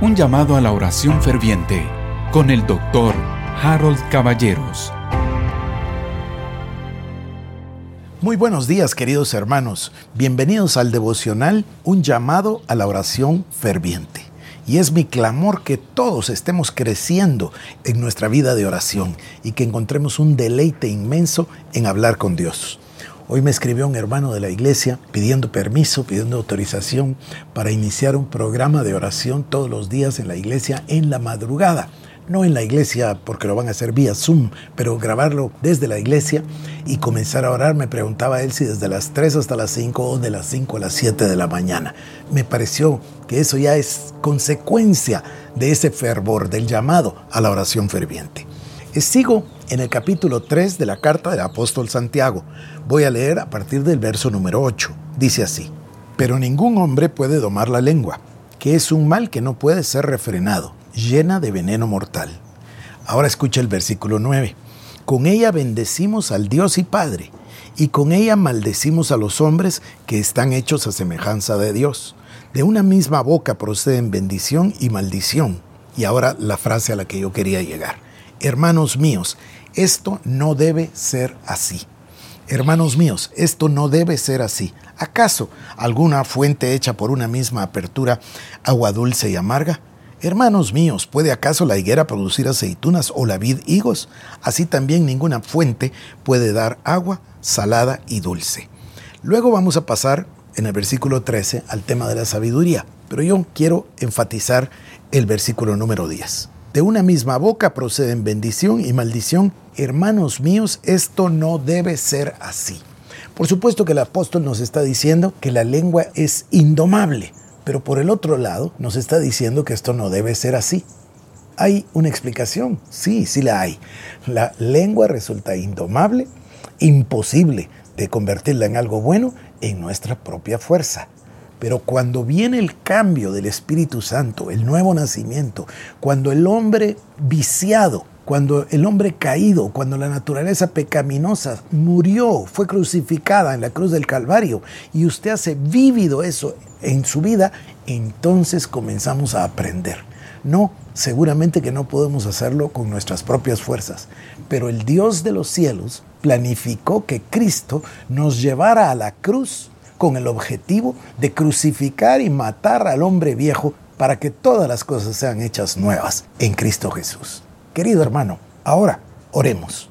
Un llamado a la oración ferviente con el doctor Harold Caballeros. Muy buenos días queridos hermanos, bienvenidos al devocional Un llamado a la oración ferviente. Y es mi clamor que todos estemos creciendo en nuestra vida de oración y que encontremos un deleite inmenso en hablar con Dios. Hoy me escribió un hermano de la iglesia pidiendo permiso, pidiendo autorización para iniciar un programa de oración todos los días en la iglesia en la madrugada. No en la iglesia porque lo van a hacer vía Zoom, pero grabarlo desde la iglesia y comenzar a orar. Me preguntaba él si desde las 3 hasta las 5 o de las 5 a las 7 de la mañana. Me pareció que eso ya es consecuencia de ese fervor, del llamado a la oración ferviente. Sigo en el capítulo 3 de la carta del apóstol Santiago. Voy a leer a partir del verso número 8. Dice así, pero ningún hombre puede domar la lengua, que es un mal que no puede ser refrenado, llena de veneno mortal. Ahora escucha el versículo 9. Con ella bendecimos al Dios y Padre, y con ella maldecimos a los hombres que están hechos a semejanza de Dios. De una misma boca proceden bendición y maldición. Y ahora la frase a la que yo quería llegar. Hermanos míos, esto no debe ser así. Hermanos míos, esto no debe ser así. ¿Acaso alguna fuente hecha por una misma apertura, agua dulce y amarga? Hermanos míos, ¿puede acaso la higuera producir aceitunas o la vid higos? Así también ninguna fuente puede dar agua salada y dulce. Luego vamos a pasar en el versículo 13 al tema de la sabiduría, pero yo quiero enfatizar el versículo número 10. De una misma boca proceden bendición y maldición. Hermanos míos, esto no debe ser así. Por supuesto que el apóstol nos está diciendo que la lengua es indomable, pero por el otro lado nos está diciendo que esto no debe ser así. ¿Hay una explicación? Sí, sí la hay. La lengua resulta indomable, imposible de convertirla en algo bueno en nuestra propia fuerza. Pero cuando viene el cambio del Espíritu Santo, el nuevo nacimiento, cuando el hombre viciado, cuando el hombre caído, cuando la naturaleza pecaminosa murió, fue crucificada en la cruz del Calvario y usted hace vívido eso en su vida, entonces comenzamos a aprender. No, seguramente que no podemos hacerlo con nuestras propias fuerzas, pero el Dios de los cielos planificó que Cristo nos llevara a la cruz con el objetivo de crucificar y matar al hombre viejo para que todas las cosas sean hechas nuevas en Cristo Jesús. Querido hermano, ahora oremos.